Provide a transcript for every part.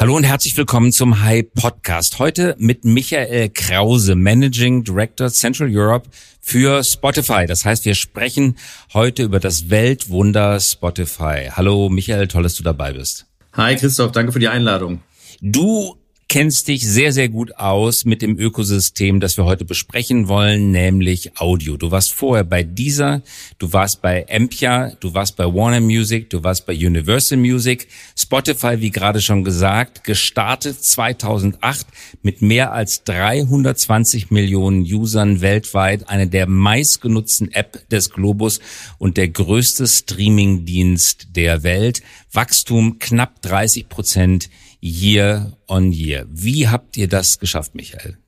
Hallo und herzlich willkommen zum High Podcast. Heute mit Michael Krause, Managing Director Central Europe für Spotify. Das heißt, wir sprechen heute über das Weltwunder Spotify. Hallo Michael, toll, dass du dabei bist. Hi Christoph, danke für die Einladung. Du kennst dich sehr, sehr gut aus mit dem Ökosystem, das wir heute besprechen wollen, nämlich Audio. Du warst vorher bei dieser, du warst bei Empia, du warst bei Warner Music, du warst bei Universal Music, Spotify, wie gerade schon gesagt, gestartet 2008 mit mehr als 320 Millionen Usern weltweit, eine der meistgenutzten App des Globus und der größte Streamingdienst der Welt. Wachstum knapp 30 Prozent year on year. Wie habt ihr das geschafft, Michael?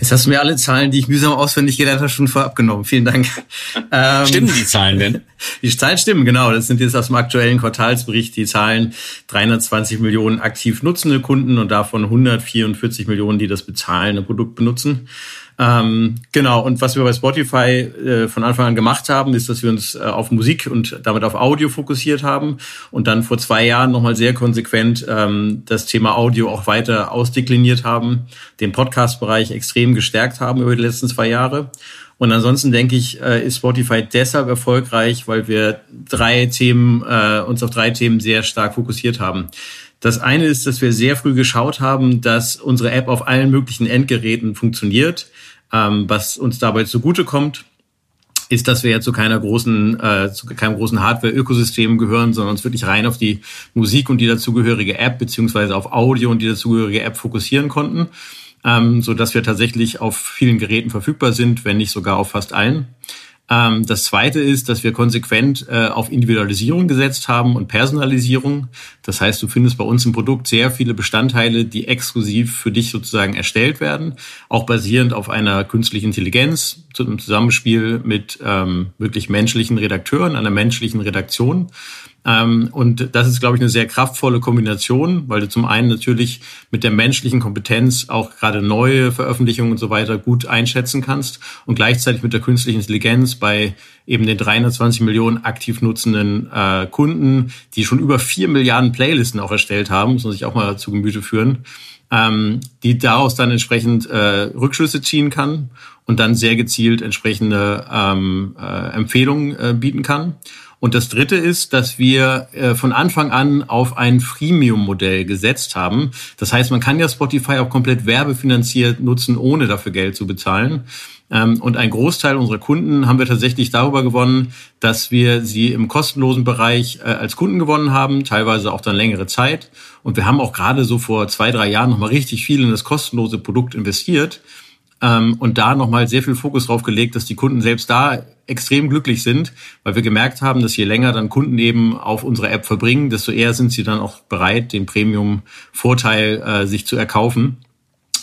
Jetzt hast du mir alle Zahlen, die ich mühsam auswendig gelernt habe, schon vorab genommen. Vielen Dank. Stimmen die Zahlen denn? Die Zahlen stimmen, genau. Das sind jetzt aus dem aktuellen Quartalsbericht die Zahlen. 320 Millionen aktiv nutzende Kunden und davon 144 Millionen, die das bezahlende Produkt benutzen. Ähm, genau, und was wir bei Spotify äh, von Anfang an gemacht haben, ist, dass wir uns äh, auf Musik und damit auf Audio fokussiert haben und dann vor zwei Jahren nochmal sehr konsequent ähm, das Thema Audio auch weiter ausdekliniert haben, den Podcast-Bereich extrem gestärkt haben über die letzten zwei Jahre. Und ansonsten denke ich, äh, ist Spotify deshalb erfolgreich, weil wir drei Themen, äh, uns auf drei Themen sehr stark fokussiert haben. Das eine ist, dass wir sehr früh geschaut haben, dass unsere App auf allen möglichen Endgeräten funktioniert. Ähm, was uns dabei zugutekommt, ist, dass wir ja zu keiner großen, äh, zu keinem großen Hardware-Ökosystem gehören, sondern uns wirklich rein auf die Musik und die dazugehörige App beziehungsweise auf Audio und die dazugehörige App fokussieren konnten, ähm, so dass wir tatsächlich auf vielen Geräten verfügbar sind, wenn nicht sogar auf fast allen. Ähm, das zweite ist, dass wir konsequent äh, auf Individualisierung gesetzt haben und Personalisierung. Das heißt, du findest bei uns im Produkt sehr viele Bestandteile, die exklusiv für dich sozusagen erstellt werden, auch basierend auf einer künstlichen Intelligenz, im Zusammenspiel mit ähm, wirklich menschlichen Redakteuren, einer menschlichen Redaktion. Ähm, und das ist, glaube ich, eine sehr kraftvolle Kombination, weil du zum einen natürlich mit der menschlichen Kompetenz auch gerade neue Veröffentlichungen und so weiter gut einschätzen kannst und gleichzeitig mit der künstlichen Intelligenz bei eben den 320 Millionen aktiv nutzenden äh, Kunden, die schon über vier Milliarden Playlisten auch erstellt haben, muss man sich auch mal zu Gemüte führen, ähm, die daraus dann entsprechend äh, Rückschlüsse ziehen kann und dann sehr gezielt entsprechende ähm, äh, Empfehlungen äh, bieten kann. Und das Dritte ist, dass wir äh, von Anfang an auf ein Freemium-Modell gesetzt haben. Das heißt, man kann ja Spotify auch komplett werbefinanziert nutzen, ohne dafür Geld zu bezahlen. Ähm, und ein Großteil unserer Kunden haben wir tatsächlich darüber gewonnen, dass wir sie im kostenlosen Bereich äh, als Kunden gewonnen haben, teilweise auch dann längere Zeit. Und wir haben auch gerade so vor zwei, drei Jahren nochmal richtig viel in das kostenlose Produkt investiert ähm, und da nochmal sehr viel Fokus drauf gelegt, dass die Kunden selbst da extrem glücklich sind, weil wir gemerkt haben, dass je länger dann Kunden eben auf unsere App verbringen, desto eher sind sie dann auch bereit, den Premium-Vorteil äh, sich zu erkaufen.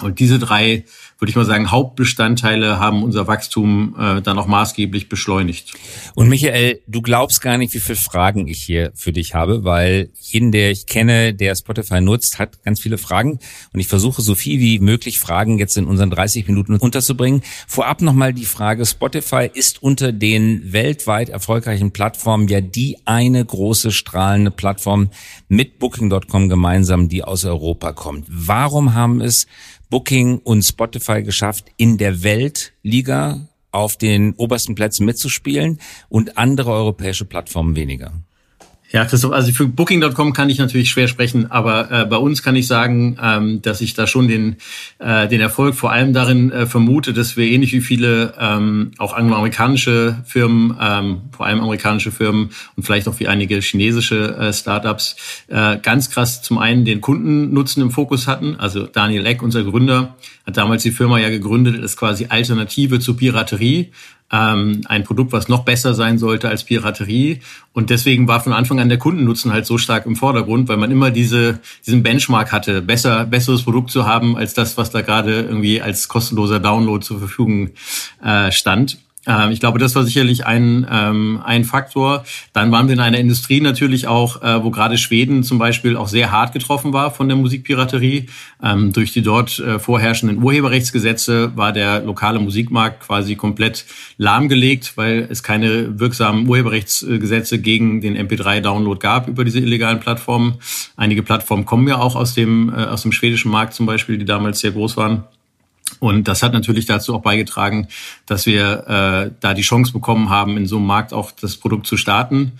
Und diese drei würde ich mal sagen, Hauptbestandteile haben unser Wachstum äh, dann auch maßgeblich beschleunigt. Und Michael, du glaubst gar nicht, wie viele Fragen ich hier für dich habe, weil jeden, der ich kenne, der Spotify nutzt, hat ganz viele Fragen. Und ich versuche so viel wie möglich Fragen jetzt in unseren 30 Minuten unterzubringen. Vorab nochmal die Frage, Spotify ist unter den weltweit erfolgreichen Plattformen ja die eine große strahlende Plattform mit Booking.com gemeinsam, die aus Europa kommt. Warum haben es Booking und Spotify geschafft, in der Weltliga auf den obersten Plätzen mitzuspielen und andere europäische Plattformen weniger. Ja, Christoph, also für Booking.com kann ich natürlich schwer sprechen, aber äh, bei uns kann ich sagen, ähm, dass ich da schon den, äh, den Erfolg vor allem darin äh, vermute, dass wir ähnlich wie viele ähm, auch angloamerikanische Firmen, ähm, vor allem amerikanische Firmen und vielleicht auch wie einige chinesische äh, Startups äh, ganz krass zum einen den Kundennutzen im Fokus hatten. Also Daniel Eck, unser Gründer, hat damals die Firma ja gegründet als quasi Alternative zur Piraterie ähm, ein Produkt, was noch besser sein sollte als Piraterie. Und deswegen war von Anfang an der Kundennutzen halt so stark im Vordergrund, weil man immer diese, diesen Benchmark hatte, besser, besseres Produkt zu haben als das, was da gerade irgendwie als kostenloser Download zur Verfügung äh, stand. Ähm, ich glaube, das war sicherlich ein, ähm, ein Faktor. Dann waren wir in einer Industrie natürlich auch, äh, wo gerade Schweden zum Beispiel auch sehr hart getroffen war von der Musikpiraterie. Ähm, durch die dort äh, vorherrschenden Urheberrechtsgesetze war der lokale Musikmarkt quasi komplett lahmgelegt, weil es keine wirksamen Urheberrechtsgesetze gegen den MP3-Download gab über diese illegalen Plattformen. Einige Plattformen kommen ja auch aus dem, äh, aus dem schwedischen Markt zum Beispiel, die damals sehr groß waren. Und das hat natürlich dazu auch beigetragen, dass wir äh, da die Chance bekommen haben, in so einem Markt auch das Produkt zu starten,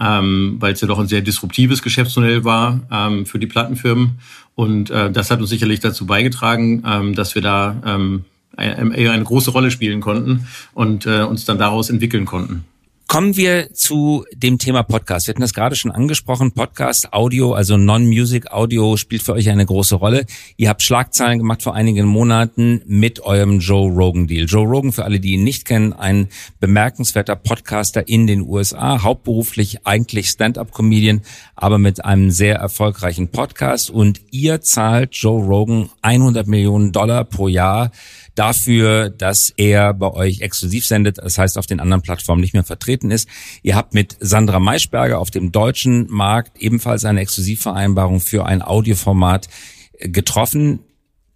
ähm, weil es ja doch ein sehr disruptives Geschäftsmodell war ähm, für die Plattenfirmen. Und äh, das hat uns sicherlich dazu beigetragen, ähm, dass wir da ähm, eine, eine große Rolle spielen konnten und äh, uns dann daraus entwickeln konnten. Kommen wir zu dem Thema Podcast. Wir hatten das gerade schon angesprochen. Podcast, Audio, also Non-Music Audio spielt für euch eine große Rolle. Ihr habt Schlagzeilen gemacht vor einigen Monaten mit eurem Joe Rogan Deal. Joe Rogan, für alle, die ihn nicht kennen, ein bemerkenswerter Podcaster in den USA, hauptberuflich eigentlich Stand-up-Comedian, aber mit einem sehr erfolgreichen Podcast. Und ihr zahlt Joe Rogan 100 Millionen Dollar pro Jahr dafür, dass er bei euch exklusiv sendet, das heißt auf den anderen Plattformen nicht mehr vertreten ist. Ihr habt mit Sandra Maischberger auf dem deutschen Markt ebenfalls eine Exklusivvereinbarung für ein Audioformat getroffen.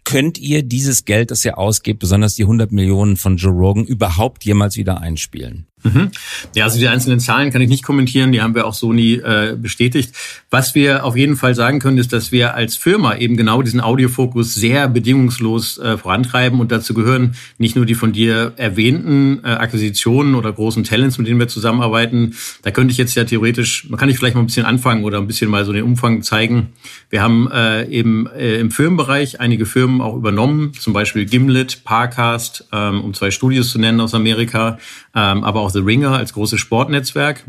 Könnt ihr dieses Geld, das ihr ausgebt, besonders die 100 Millionen von Joe Rogan, überhaupt jemals wieder einspielen? Mhm. Ja, also die einzelnen Zahlen kann ich nicht kommentieren, die haben wir auch so nie äh, bestätigt. Was wir auf jeden Fall sagen können, ist, dass wir als Firma eben genau diesen Audiofokus sehr bedingungslos äh, vorantreiben und dazu gehören nicht nur die von dir erwähnten äh, Akquisitionen oder großen Talents, mit denen wir zusammenarbeiten. Da könnte ich jetzt ja theoretisch, man kann ich vielleicht mal ein bisschen anfangen oder ein bisschen mal so den Umfang zeigen. Wir haben äh, eben äh, im Firmenbereich einige Firmen auch übernommen, zum Beispiel Gimlet, Parcast, ähm, um zwei Studios zu nennen aus Amerika, ähm, aber auch The Ringer als großes Sportnetzwerk.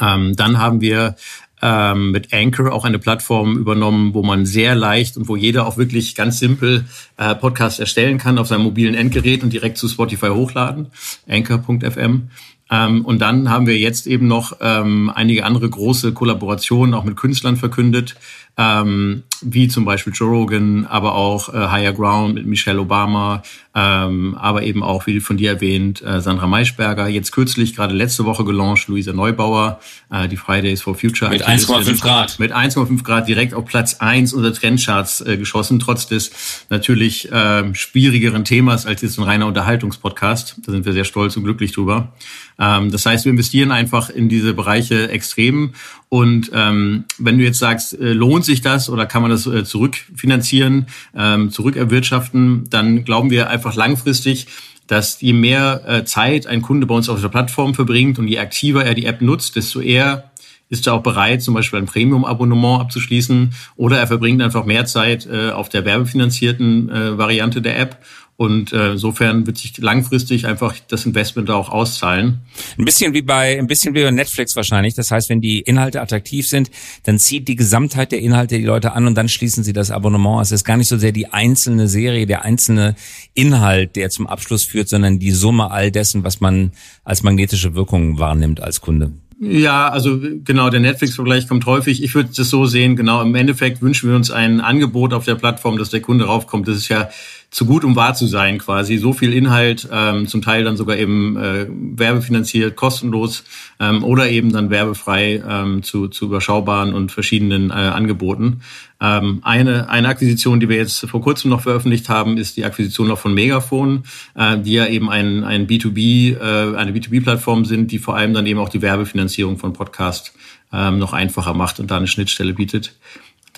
Ähm, dann haben wir ähm, mit Anchor auch eine Plattform übernommen, wo man sehr leicht und wo jeder auch wirklich ganz simpel äh, Podcasts erstellen kann auf seinem mobilen Endgerät und direkt zu Spotify hochladen. Anchor.fm. Ähm, und dann haben wir jetzt eben noch ähm, einige andere große Kollaborationen auch mit Künstlern verkündet, ähm, wie zum Beispiel Joe Rogan, aber auch äh, Higher Ground mit Michelle Obama, ähm, aber eben auch, wie von dir erwähnt, äh, Sandra Maischberger. Jetzt kürzlich, gerade letzte Woche gelauncht, Luisa Neubauer, äh, die Fridays for Future. Mit 1,5 Grad. Mit 1,5 Grad direkt auf Platz 1 unserer Trendcharts äh, geschossen, trotz des natürlich äh, schwierigeren Themas als jetzt ein reiner Unterhaltungspodcast. Da sind wir sehr stolz und glücklich drüber. Ähm, das heißt, wir investieren einfach in diese Bereiche extrem. Und ähm, wenn du jetzt sagst, äh, lohnt sich das oder kann man das äh, zurückfinanzieren, ähm, zurückerwirtschaften, dann glauben wir einfach langfristig, dass je mehr äh, Zeit ein Kunde bei uns auf der Plattform verbringt und je aktiver er die App nutzt, desto eher ist er auch bereit, zum Beispiel ein Premium-Abonnement abzuschließen oder er verbringt einfach mehr Zeit äh, auf der werbefinanzierten äh, Variante der App und äh, insofern wird sich langfristig einfach das Investment da auch auszahlen. Ein bisschen wie bei ein bisschen wie bei Netflix wahrscheinlich. Das heißt, wenn die Inhalte attraktiv sind, dann zieht die Gesamtheit der Inhalte die Leute an und dann schließen sie das Abonnement. Es ist gar nicht so sehr die einzelne Serie, der einzelne Inhalt, der zum Abschluss führt, sondern die Summe all dessen, was man als magnetische Wirkung wahrnimmt als Kunde. Ja, also genau, der Netflix-Vergleich kommt häufig. Ich würde das so sehen, genau, im Endeffekt wünschen wir uns ein Angebot auf der Plattform, dass der Kunde raufkommt. Das ist ja zu gut, um wahr zu sein quasi. So viel Inhalt, ähm, zum Teil dann sogar eben äh, werbefinanziert, kostenlos ähm, oder eben dann werbefrei ähm, zu, zu überschaubaren und verschiedenen äh, Angeboten. Ähm, eine, eine Akquisition, die wir jetzt vor kurzem noch veröffentlicht haben, ist die Akquisition noch von Megafon, äh, die ja eben ein, ein B2B, äh, eine B2B-Plattform sind, die vor allem dann eben auch die Werbefinanzierung von Podcast ähm, noch einfacher macht und da eine Schnittstelle bietet.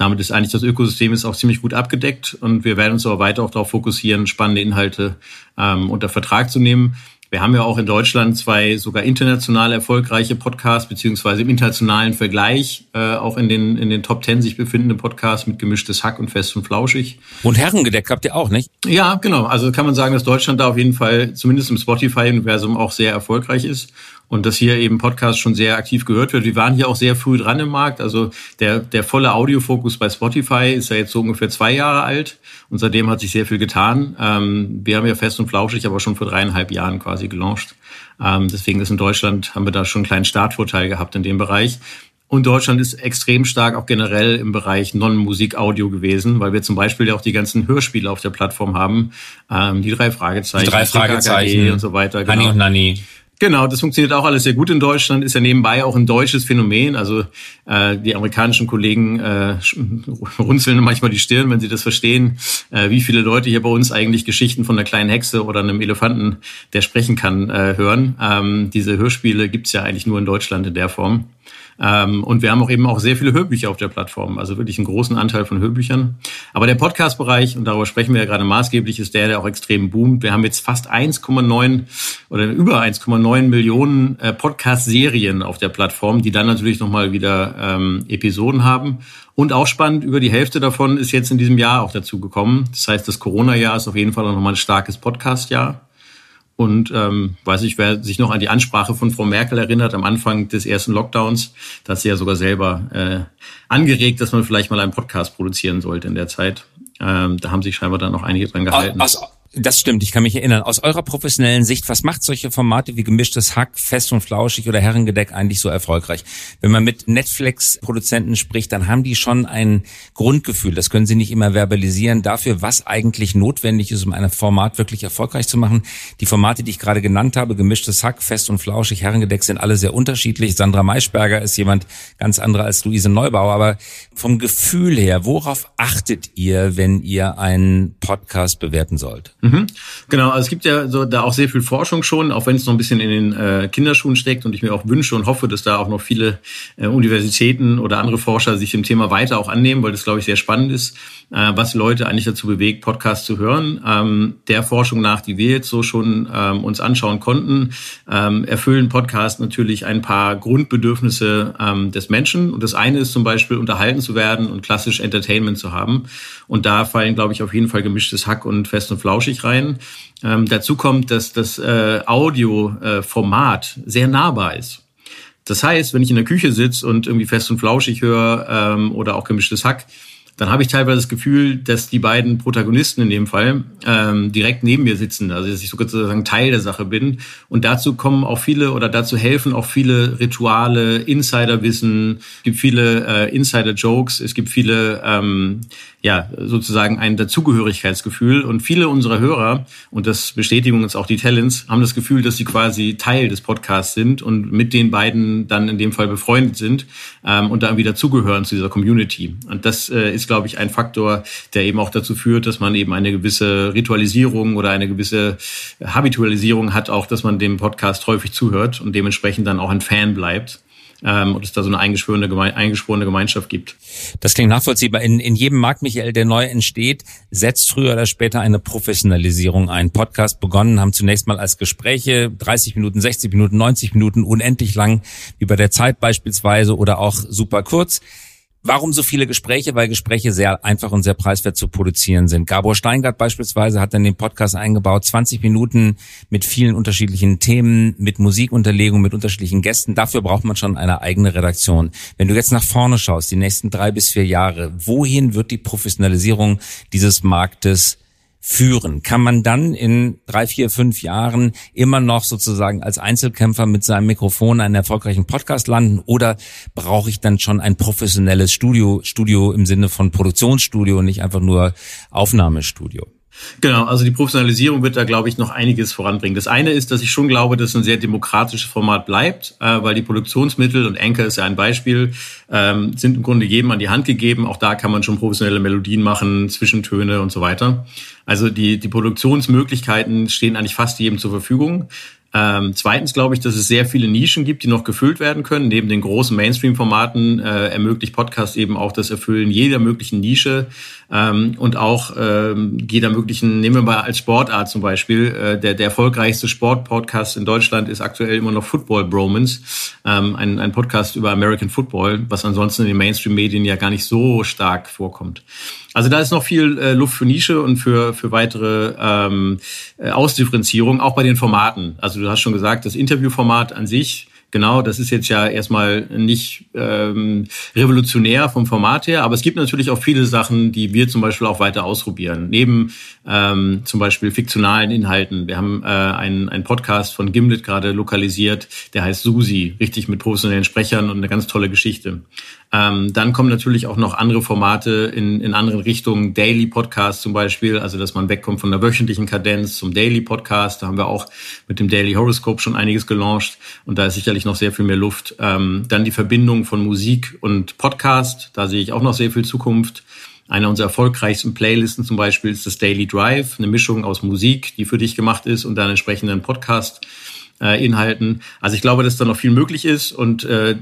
Damit ist eigentlich das Ökosystem ist auch ziemlich gut abgedeckt und wir werden uns aber weiter auch darauf fokussieren, spannende Inhalte ähm, unter Vertrag zu nehmen. Wir haben ja auch in Deutschland zwei sogar international erfolgreiche Podcasts, beziehungsweise im internationalen Vergleich äh, auch in den, in den Top Ten sich befindende Podcasts mit gemischtes Hack und fest und flauschig. Und Herrengedeck habt ihr auch, nicht? Ja, genau. Also kann man sagen, dass Deutschland da auf jeden Fall zumindest im Spotify-Universum auch sehr erfolgreich ist und dass hier eben Podcast schon sehr aktiv gehört wird. Wir waren hier auch sehr früh dran im Markt. Also der, der volle Audiofokus bei Spotify ist ja jetzt so ungefähr zwei Jahre alt und seitdem hat sich sehr viel getan. Ähm, wir haben ja fest und flauschig aber schon vor dreieinhalb Jahren quasi gelauncht. Ähm, deswegen ist in Deutschland, haben wir da schon einen kleinen Startvorteil gehabt in dem Bereich. Und Deutschland ist extrem stark auch generell im Bereich Non-Musik-Audio gewesen, weil wir zum Beispiel ja auch die ganzen Hörspiele auf der Plattform haben. Ähm, die drei Fragezeichen, die drei Fragezeichen und so weiter. Genau. Hanni und Nanni. Genau, das funktioniert auch alles sehr gut in Deutschland, ist ja nebenbei auch ein deutsches Phänomen. Also äh, die amerikanischen Kollegen äh, runzeln manchmal die Stirn, wenn sie das verstehen, äh, wie viele Leute hier bei uns eigentlich Geschichten von einer kleinen Hexe oder einem Elefanten, der sprechen kann, äh, hören. Ähm, diese Hörspiele gibt's ja eigentlich nur in Deutschland in der Form. Ähm, und wir haben auch eben auch sehr viele Hörbücher auf der Plattform, also wirklich einen großen Anteil von Hörbüchern. Aber der Podcast-Bereich, und darüber sprechen wir ja gerade maßgeblich, ist der, der auch extrem boomt. Wir haben jetzt fast 1,9 oder über 1,9 Millionen äh, Podcast-Serien auf der Plattform, die dann natürlich nochmal wieder ähm, Episoden haben. Und auch spannend, über die Hälfte davon ist jetzt in diesem Jahr auch dazu gekommen. Das heißt, das Corona-Jahr ist auf jeden Fall auch nochmal ein starkes Podcast-Jahr. Und ähm, weiß ich, wer sich noch an die Ansprache von Frau Merkel erinnert am Anfang des ersten Lockdowns, da hat sie ja sogar selber äh, angeregt, dass man vielleicht mal einen Podcast produzieren sollte in der Zeit. Ähm, da haben sich scheinbar dann noch einige dran gehalten. Aus, das stimmt, ich kann mich erinnern. Aus eurer professionellen Sicht, was macht solche Formate wie gemischtes Hack, fest und flauschig oder Herrengedeck eigentlich so erfolgreich? Wenn man mit Netflix-Produzenten spricht, dann haben die schon ein Grundgefühl, das können sie nicht immer verbalisieren, dafür, was eigentlich notwendig ist, um ein Format wirklich erfolgreich zu machen. Die Formate, die ich gerade genannt habe, gemischtes Hack, fest und flauschig, Herrengedeck, sind alle sehr unterschiedlich. Sandra Maischberger ist jemand ganz anderer als Luise Neubauer, aber vom Gefühl her, worauf achtet ihr, wenn ihr einen Podcast bewerten sollt? Mhm. Genau, also es gibt ja so da auch sehr viel Forschung schon, auch wenn es noch ein bisschen in den äh, Kinderschuhen steckt und ich mir auch wünsche und hoffe, dass da auch noch viele äh, Universitäten oder andere Forscher sich dem Thema weiter auch annehmen, weil das, glaube ich, sehr spannend ist, äh, was Leute eigentlich dazu bewegt, Podcasts zu hören. Ähm, der Forschung nach, die wir jetzt so schon ähm, uns anschauen konnten, ähm, erfüllen Podcasts natürlich ein paar Grundbedürfnisse ähm, des Menschen. Und das eine ist zum Beispiel, unterhalten zu werden und klassisch Entertainment zu haben. Und da fallen, glaube ich, auf jeden Fall gemischtes Hack und fest und flauschig flauschig rein. Ähm, dazu kommt, dass das äh, Audioformat äh, sehr nahbar ist. Das heißt, wenn ich in der Küche sitze und irgendwie fest und flauschig höre ähm, oder auch gemischtes Hack, dann habe ich teilweise das Gefühl, dass die beiden Protagonisten in dem Fall ähm, direkt neben mir sitzen, also dass ich sozusagen Teil der Sache bin. Und dazu kommen auch viele oder dazu helfen auch viele Rituale, Insiderwissen, es gibt viele äh, Insider-Jokes, es gibt viele ähm, ja, sozusagen ein Dazugehörigkeitsgefühl. Und viele unserer Hörer, und das bestätigen uns auch die Talents, haben das Gefühl, dass sie quasi Teil des Podcasts sind und mit den beiden dann in dem Fall befreundet sind ähm, und dann wieder zugehören zu dieser Community. Und das äh, ist, glaube ich, ein Faktor, der eben auch dazu führt, dass man eben eine gewisse Ritualisierung oder eine gewisse Habitualisierung hat, auch dass man dem Podcast häufig zuhört und dementsprechend dann auch ein Fan bleibt ähm, und es da so eine eingeschworene, Geme eingeschworene Gemeinschaft gibt. Das klingt nachvollziehbar. In, in jedem Markt, Michael, der neu entsteht, setzt früher oder später eine Professionalisierung ein. Podcast begonnen haben zunächst mal als Gespräche, 30 Minuten, 60 Minuten, 90 Minuten, unendlich lang, wie bei der Zeit beispielsweise oder auch super kurz. Warum so viele Gespräche? Weil Gespräche sehr einfach und sehr preiswert zu produzieren sind. Gabor Steingart beispielsweise hat in den Podcast eingebaut, 20 Minuten mit vielen unterschiedlichen Themen, mit Musikunterlegung, mit unterschiedlichen Gästen. Dafür braucht man schon eine eigene Redaktion. Wenn du jetzt nach vorne schaust, die nächsten drei bis vier Jahre, wohin wird die Professionalisierung dieses Marktes führen? Kann man dann in drei, vier, fünf Jahren immer noch sozusagen als Einzelkämpfer mit seinem Mikrofon einen erfolgreichen Podcast landen oder brauche ich dann schon ein professionelles Studio, Studio im Sinne von Produktionsstudio und nicht einfach nur Aufnahmestudio? Genau, also die Professionalisierung wird da, glaube ich, noch einiges voranbringen. Das eine ist, dass ich schon glaube, dass ein sehr demokratisches Format bleibt, äh, weil die Produktionsmittel, und Anchor ist ja ein Beispiel, ähm, sind im Grunde jedem an die Hand gegeben. Auch da kann man schon professionelle Melodien machen, Zwischentöne und so weiter. Also die, die Produktionsmöglichkeiten stehen eigentlich fast jedem zur Verfügung. Ähm, zweitens glaube ich, dass es sehr viele Nischen gibt, die noch gefüllt werden können. Neben den großen Mainstream-Formaten äh, ermöglicht Podcast eben auch das Erfüllen jeder möglichen Nische ähm, und auch ähm, jeder möglichen, nehmen wir mal als Sportart zum Beispiel, äh, der, der erfolgreichste Sport-Podcast in Deutschland ist aktuell immer noch Football Bromance, ähm, ein, ein Podcast über American Football, was ansonsten in den Mainstream-Medien ja gar nicht so stark vorkommt. Also da ist noch viel äh, Luft für Nische und für, für weitere ähm, äh, Ausdifferenzierung, auch bei den Formaten. Also du hast schon gesagt, das Interviewformat an sich Genau, das ist jetzt ja erstmal nicht ähm, revolutionär vom Format her, aber es gibt natürlich auch viele Sachen, die wir zum Beispiel auch weiter ausprobieren. Neben ähm, zum Beispiel fiktionalen Inhalten. Wir haben äh, einen, einen Podcast von Gimlet gerade lokalisiert, der heißt Susi, richtig mit professionellen Sprechern und eine ganz tolle Geschichte. Ähm, dann kommen natürlich auch noch andere Formate in, in anderen Richtungen, Daily Podcast zum Beispiel, also dass man wegkommt von der wöchentlichen Kadenz zum Daily Podcast. Da haben wir auch mit dem Daily Horoscope schon einiges gelauncht und da ist sicherlich noch sehr viel mehr Luft. Ähm, dann die Verbindung von Musik und Podcast, da sehe ich auch noch sehr viel Zukunft. Eine unserer erfolgreichsten Playlisten zum Beispiel ist das Daily Drive, eine Mischung aus Musik, die für dich gemacht ist und dann entsprechenden Podcast. Äh. Also ich glaube, dass da noch viel möglich ist und äh,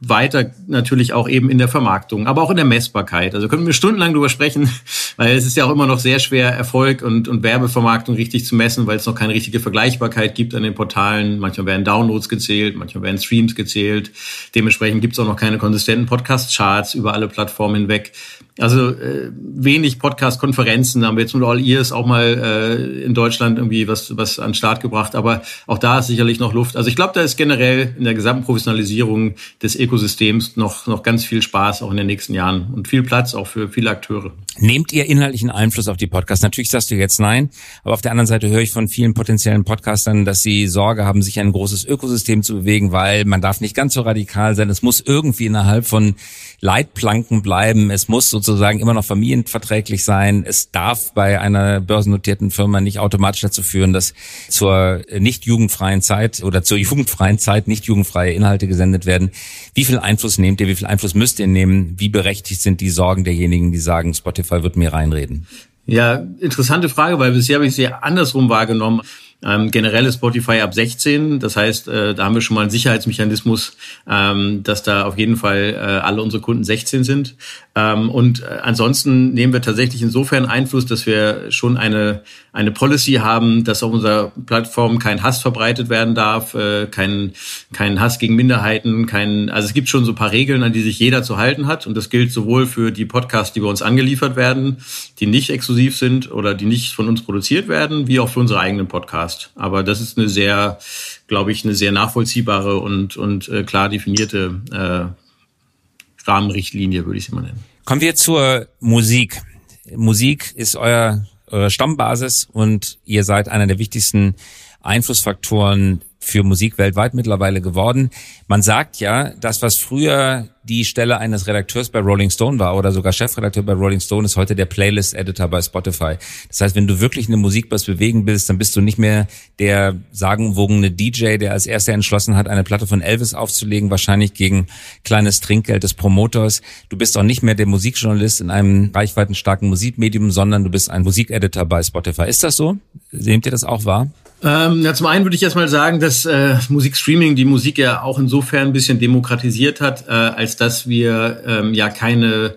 weiter natürlich auch eben in der Vermarktung, aber auch in der Messbarkeit. Also können wir stundenlang drüber sprechen, weil es ist ja auch immer noch sehr schwer, Erfolg und, und Werbevermarktung richtig zu messen, weil es noch keine richtige Vergleichbarkeit gibt an den Portalen. Manchmal werden Downloads gezählt, manchmal werden Streams gezählt. Dementsprechend gibt es auch noch keine konsistenten Podcast-Charts über alle Plattformen hinweg. Also äh, wenig Podcast-Konferenzen, haben wir jetzt mit All Ears auch mal äh, in Deutschland irgendwie was, was an den Start gebracht, aber auch da ist sicherlich noch Luft. Also ich glaube, da ist generell in der gesamten Professionalisierung des Ökosystems noch, noch ganz viel Spaß auch in den nächsten Jahren und viel Platz auch für viele Akteure. Nehmt ihr inhaltlichen Einfluss auf die Podcasts? Natürlich sagst du jetzt nein, aber auf der anderen Seite höre ich von vielen potenziellen Podcastern, dass sie Sorge haben, sich ein großes Ökosystem zu bewegen, weil man darf nicht ganz so radikal sein. Es muss irgendwie innerhalb von Leitplanken bleiben. Es muss sozusagen immer noch familienverträglich sein. Es darf bei einer börsennotierten Firma nicht automatisch dazu führen, dass zur nicht jugendfreien Zeit oder zur jugendfreien Zeit nicht jugendfreie Inhalte gesendet werden. Wie viel Einfluss nehmt ihr? Wie viel Einfluss müsst ihr nehmen? Wie berechtigt sind die Sorgen derjenigen, die sagen, Spotify wird mir reinreden? Ja, interessante Frage, weil bisher habe ich sie andersrum wahrgenommen. Ähm, generell ist Spotify ab 16, das heißt, äh, da haben wir schon mal einen Sicherheitsmechanismus, ähm, dass da auf jeden Fall äh, alle unsere Kunden 16 sind. Ähm, und äh, ansonsten nehmen wir tatsächlich insofern Einfluss, dass wir schon eine, eine Policy haben, dass auf unserer Plattform kein Hass verbreitet werden darf, äh, kein, kein Hass gegen Minderheiten, kein, also es gibt schon so ein paar Regeln, an die sich jeder zu halten hat. Und das gilt sowohl für die Podcasts, die bei uns angeliefert werden, die nicht exklusiv sind oder die nicht von uns produziert werden, wie auch für unsere eigenen Podcasts. Podcast. Aber das ist eine sehr, glaube ich, eine sehr nachvollziehbare und, und äh, klar definierte äh, Rahmenrichtlinie, würde ich sie mal nennen. Kommen wir zur Musik. Musik ist euer, eure Stammbasis und ihr seid einer der wichtigsten Einflussfaktoren für Musik weltweit mittlerweile geworden. Man sagt ja, das, was früher die Stelle eines Redakteurs bei Rolling Stone war oder sogar Chefredakteur bei Rolling Stone, ist heute der Playlist-Editor bei Spotify. Das heißt, wenn du wirklich eine Musik was bewegen willst, dann bist du nicht mehr der sagenwogene DJ, der als erster entschlossen hat, eine Platte von Elvis aufzulegen, wahrscheinlich gegen kleines Trinkgeld des Promoters. Du bist auch nicht mehr der Musikjournalist in einem reichweitenstarken Musikmedium, sondern du bist ein Musikeditor bei Spotify. Ist das so? Nehmt ihr das auch wahr? Ähm, ja, zum einen würde ich erstmal sagen, dass äh, Musikstreaming die Musik ja auch insofern ein bisschen demokratisiert hat, äh, als dass wir ähm, ja keine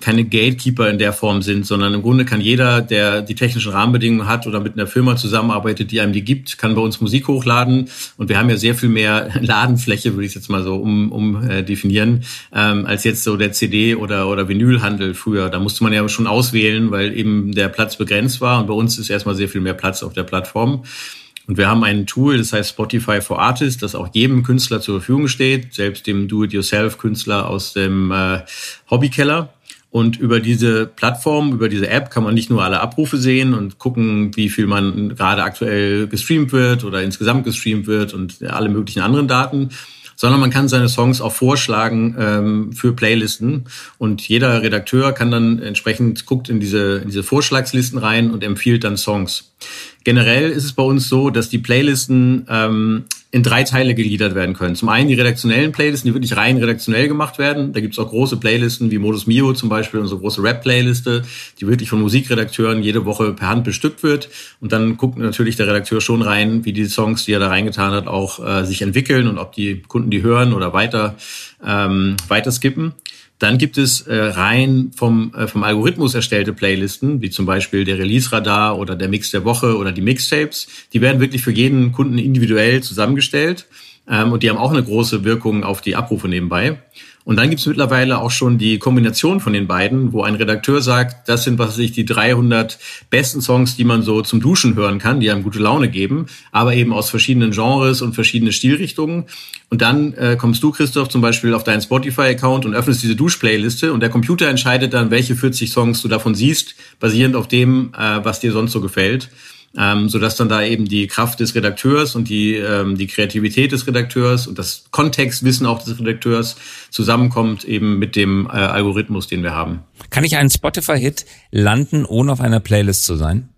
keine Gatekeeper in der Form sind, sondern im Grunde kann jeder, der die technischen Rahmenbedingungen hat oder mit einer Firma zusammenarbeitet, die einem die gibt, kann bei uns Musik hochladen. Und wir haben ja sehr viel mehr Ladenfläche, würde ich jetzt mal so um, um äh, definieren, ähm, als jetzt so der CD- oder, oder Vinylhandel früher. Da musste man ja schon auswählen, weil eben der Platz begrenzt war. Und bei uns ist erstmal sehr viel mehr Platz auf der Plattform. Und wir haben ein Tool, das heißt Spotify for Artists, das auch jedem Künstler zur Verfügung steht, selbst dem Do-it-yourself-Künstler aus dem äh, Hobbykeller. Und über diese Plattform, über diese App kann man nicht nur alle Abrufe sehen und gucken, wie viel man gerade aktuell gestreamt wird oder insgesamt gestreamt wird und alle möglichen anderen Daten, sondern man kann seine Songs auch vorschlagen ähm, für Playlisten und jeder Redakteur kann dann entsprechend guckt in diese in diese Vorschlagslisten rein und empfiehlt dann Songs. Generell ist es bei uns so, dass die Playlisten ähm, in drei Teile gegliedert werden können. Zum einen die redaktionellen Playlisten, die wirklich rein redaktionell gemacht werden. Da gibt es auch große Playlisten wie Modus Mio zum Beispiel, unsere große Rap-Playliste, die wirklich von Musikredakteuren jede Woche per Hand bestückt wird. Und dann guckt natürlich der Redakteur schon rein, wie die Songs, die er da reingetan hat, auch äh, sich entwickeln und ob die Kunden die hören oder weiter, ähm, weiter skippen. Dann gibt es äh, rein vom, äh, vom Algorithmus erstellte Playlisten, wie zum Beispiel der Release-Radar oder der Mix der Woche oder die Mixtapes. Die werden wirklich für jeden Kunden individuell zusammengestellt ähm, und die haben auch eine große Wirkung auf die Abrufe nebenbei. Und dann gibt es mittlerweile auch schon die Kombination von den beiden, wo ein Redakteur sagt, das sind was weiß ich die 300 besten Songs, die man so zum Duschen hören kann, die einem gute Laune geben, aber eben aus verschiedenen Genres und verschiedene Stilrichtungen. Und dann äh, kommst du, Christoph, zum Beispiel auf deinen Spotify-Account und öffnest diese Duschplayliste und der Computer entscheidet dann, welche 40 Songs du davon siehst, basierend auf dem, äh, was dir sonst so gefällt ähm, sodass dann da eben die Kraft des Redakteurs und die, ähm, die Kreativität des Redakteurs und das Kontextwissen auch des Redakteurs zusammenkommt eben mit dem äh, Algorithmus, den wir haben. Kann ich einen Spotify-Hit landen, ohne auf einer Playlist zu sein?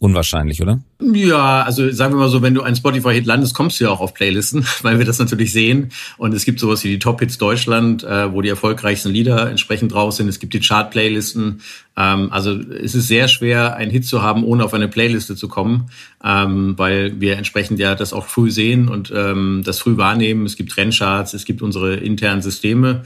Unwahrscheinlich, oder? Ja, also sagen wir mal so, wenn du einen Spotify-Hit landest, kommst du ja auch auf Playlisten, weil wir das natürlich sehen. Und es gibt sowas wie die Top-Hits Deutschland, äh, wo die erfolgreichsten Lieder entsprechend draus sind. Es gibt die Chart-Playlisten. Ähm, also es ist sehr schwer, einen Hit zu haben, ohne auf eine Playliste zu kommen, ähm, weil wir entsprechend ja das auch früh sehen und ähm, das früh wahrnehmen. Es gibt Trendcharts, es gibt unsere internen Systeme.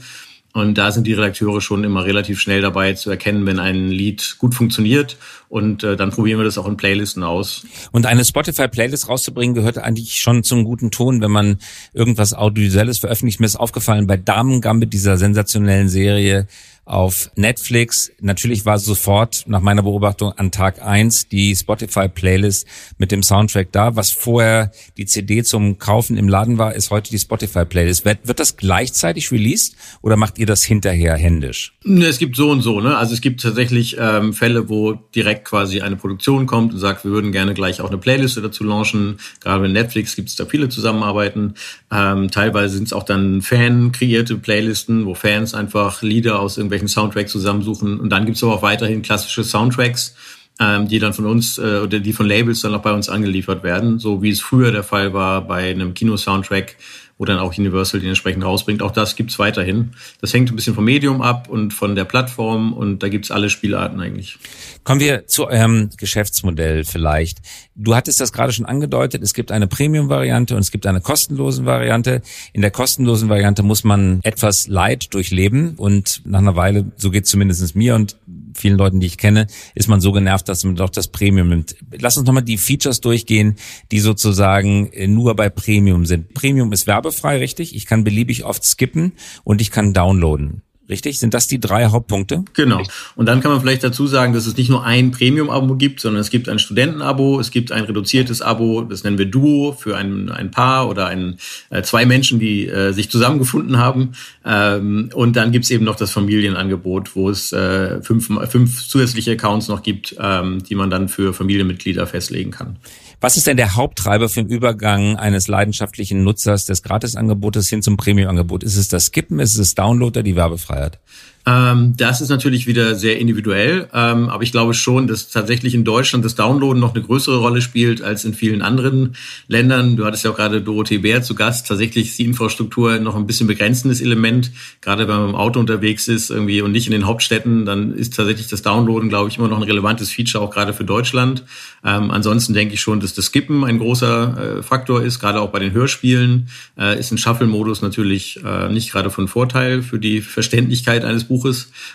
Und da sind die Redakteure schon immer relativ schnell dabei zu erkennen, wenn ein Lied gut funktioniert. Und äh, dann probieren wir das auch in Playlisten aus. Und eine Spotify-Playlist rauszubringen, gehört eigentlich schon zum guten Ton, wenn man irgendwas Audiovisuelles veröffentlicht. Mir ist aufgefallen, bei Damen Gambit, dieser sensationellen Serie, auf Netflix. Natürlich war sofort nach meiner Beobachtung an Tag eins die Spotify-Playlist mit dem Soundtrack da. Was vorher die CD zum Kaufen im Laden war, ist heute die Spotify-Playlist. Wird, wird das gleichzeitig released oder macht ihr das hinterher händisch? Es gibt so und so. Ne? Also es gibt tatsächlich ähm, Fälle, wo direkt quasi eine Produktion kommt und sagt, wir würden gerne gleich auch eine Playliste dazu launchen. Gerade bei Netflix gibt es da viele Zusammenarbeiten. Ähm, teilweise sind es auch dann Fan-kreierte Playlisten, wo Fans einfach Lieder aus irgendwelchen irgendwelchen Soundtracks zusammensuchen. Und dann gibt es aber auch weiterhin klassische Soundtracks, ähm, die dann von uns äh, oder die von Labels dann auch bei uns angeliefert werden, so wie es früher der Fall war bei einem Kino-Soundtrack wo dann auch Universal den entsprechend rausbringt. Auch das gibt's weiterhin. Das hängt ein bisschen vom Medium ab und von der Plattform und da gibt's alle Spielarten eigentlich. Kommen wir zu eurem Geschäftsmodell vielleicht. Du hattest das gerade schon angedeutet, es gibt eine Premium-Variante und es gibt eine kostenlose Variante. In der kostenlosen Variante muss man etwas Leid durchleben und nach einer Weile, so geht zumindest mir und vielen Leuten, die ich kenne, ist man so genervt, dass man doch das Premium nimmt. Lass uns nochmal die Features durchgehen, die sozusagen äh, nur bei Premium sind. Premium ist werbefrei, richtig? Ich kann beliebig oft skippen und ich kann downloaden. Richtig? Sind das die drei Hauptpunkte? Genau. Und dann kann man vielleicht dazu sagen, dass es nicht nur ein Premium-Abo gibt, sondern es gibt ein Studenten-Abo, es gibt ein reduziertes Abo, das nennen wir Duo für ein, ein Paar oder ein, äh, zwei Menschen, die äh, sich zusammengefunden haben. Ähm, und dann gibt's eben noch das Familienangebot, wo es äh, fünf, fünf zusätzliche Accounts noch gibt, ähm, die man dann für Familienmitglieder festlegen kann. Was ist denn der Haupttreiber für den Übergang eines leidenschaftlichen Nutzers des Gratisangebotes hin zum Premiumangebot? Ist es das Skippen, ist es das Downloader, die Werbefreiheit? Ähm, das ist natürlich wieder sehr individuell, ähm, aber ich glaube schon, dass tatsächlich in Deutschland das Downloaden noch eine größere Rolle spielt als in vielen anderen Ländern. Du hattest ja auch gerade Dorothee Bär zu Gast. Tatsächlich ist die Infrastruktur noch ein bisschen begrenzendes Element. Gerade wenn man im Auto unterwegs ist irgendwie und nicht in den Hauptstädten, dann ist tatsächlich das Downloaden, glaube ich, immer noch ein relevantes Feature, auch gerade für Deutschland. Ähm, ansonsten denke ich schon, dass das Skippen ein großer äh, Faktor ist. Gerade auch bei den Hörspielen äh, ist ein Shuffle-Modus natürlich äh, nicht gerade von Vorteil für die Verständlichkeit eines Buches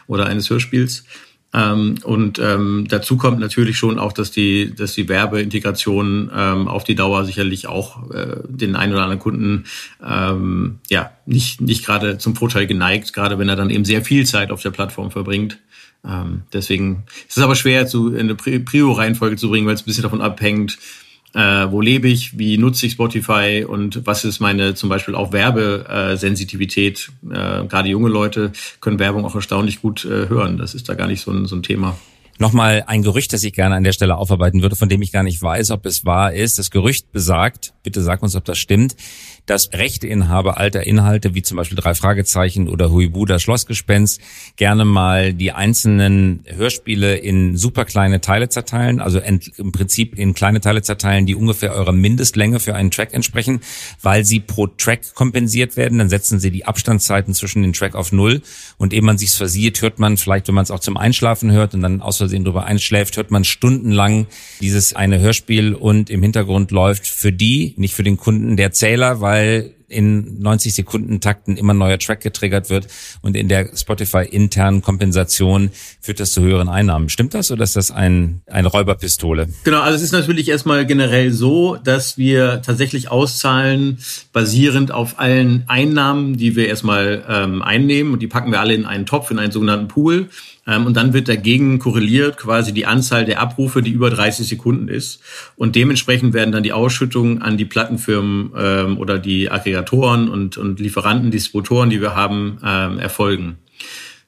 oder eines Hörspiels. Ähm, und ähm, dazu kommt natürlich schon auch, dass die, dass die Werbeintegration ähm, auf die Dauer sicherlich auch äh, den einen oder anderen Kunden ähm, ja nicht, nicht gerade zum Vorteil geneigt, gerade wenn er dann eben sehr viel Zeit auf der Plattform verbringt. Ähm, deswegen ist es aber schwer, zu, in eine Prio-Reihenfolge zu bringen, weil es ein bisschen davon abhängt, äh, wo lebe ich, wie nutze ich Spotify und was ist meine zum Beispiel auch Werbesensitivität. Äh, Gerade junge Leute können Werbung auch erstaunlich gut äh, hören. Das ist da gar nicht so ein, so ein Thema. Nochmal ein Gerücht, das ich gerne an der Stelle aufarbeiten würde, von dem ich gar nicht weiß, ob es wahr ist. Das Gerücht besagt, bitte sag uns, ob das stimmt, dass Rechteinhaber alter Inhalte, wie zum Beispiel drei Fragezeichen oder Huibu, das Schlossgespenst, gerne mal die einzelnen Hörspiele in super kleine Teile zerteilen, also im Prinzip in kleine Teile zerteilen, die ungefähr eurer Mindestlänge für einen Track entsprechen, weil sie pro Track kompensiert werden. Dann setzen sie die Abstandszeiten zwischen den Track auf Null und ehe man sich's versieht, hört man vielleicht, wenn man es auch zum Einschlafen hört und dann aus Versehen drüber einschläft, hört man stundenlang dieses eine Hörspiel und im Hintergrund läuft für die, nicht für den Kunden, der Zähler, weil in 90 Sekunden Takten immer neuer Track getriggert wird und in der Spotify internen Kompensation führt das zu höheren Einnahmen. Stimmt das oder ist das ein, eine Räuberpistole? Genau, also es ist natürlich erstmal generell so, dass wir tatsächlich auszahlen basierend auf allen Einnahmen, die wir erstmal ähm, einnehmen und die packen wir alle in einen Topf, in einen sogenannten Pool. Ähm, und dann wird dagegen korreliert quasi die Anzahl der Abrufe, die über 30 Sekunden ist. Und dementsprechend werden dann die Ausschüttungen an die Plattenfirmen ähm, oder die Aggregatoren und, und Lieferanten, Distributoren, die wir haben, ähm, erfolgen.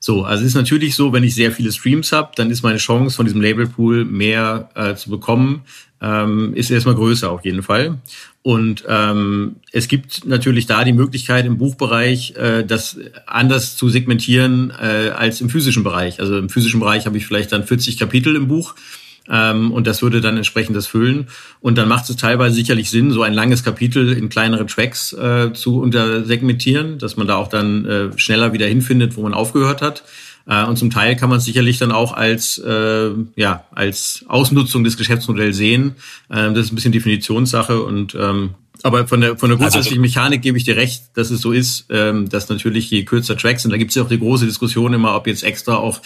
So, also es ist natürlich so, wenn ich sehr viele Streams habe, dann ist meine Chance von diesem Labelpool mehr äh, zu bekommen, ähm, ist erstmal größer auf jeden Fall. Und ähm, es gibt natürlich da die Möglichkeit im Buchbereich, äh, das anders zu segmentieren äh, als im physischen Bereich. Also im physischen Bereich habe ich vielleicht dann 40 Kapitel im Buch ähm, und das würde dann entsprechend das füllen. Und dann macht es teilweise sicherlich Sinn, so ein langes Kapitel in kleinere Tracks äh, zu untersegmentieren, dass man da auch dann äh, schneller wieder hinfindet, wo man aufgehört hat. Äh, und zum Teil kann man es sicherlich dann auch als, äh, ja, als Ausnutzung des Geschäftsmodells sehen. Ähm, das ist ein bisschen Definitionssache und ähm, aber von der, von der also grundsätzlichen Mechanik gebe ich dir recht, dass es so ist, ähm, dass natürlich je kürzer Tracks sind, da gibt es ja auch die große Diskussion immer, ob jetzt extra auch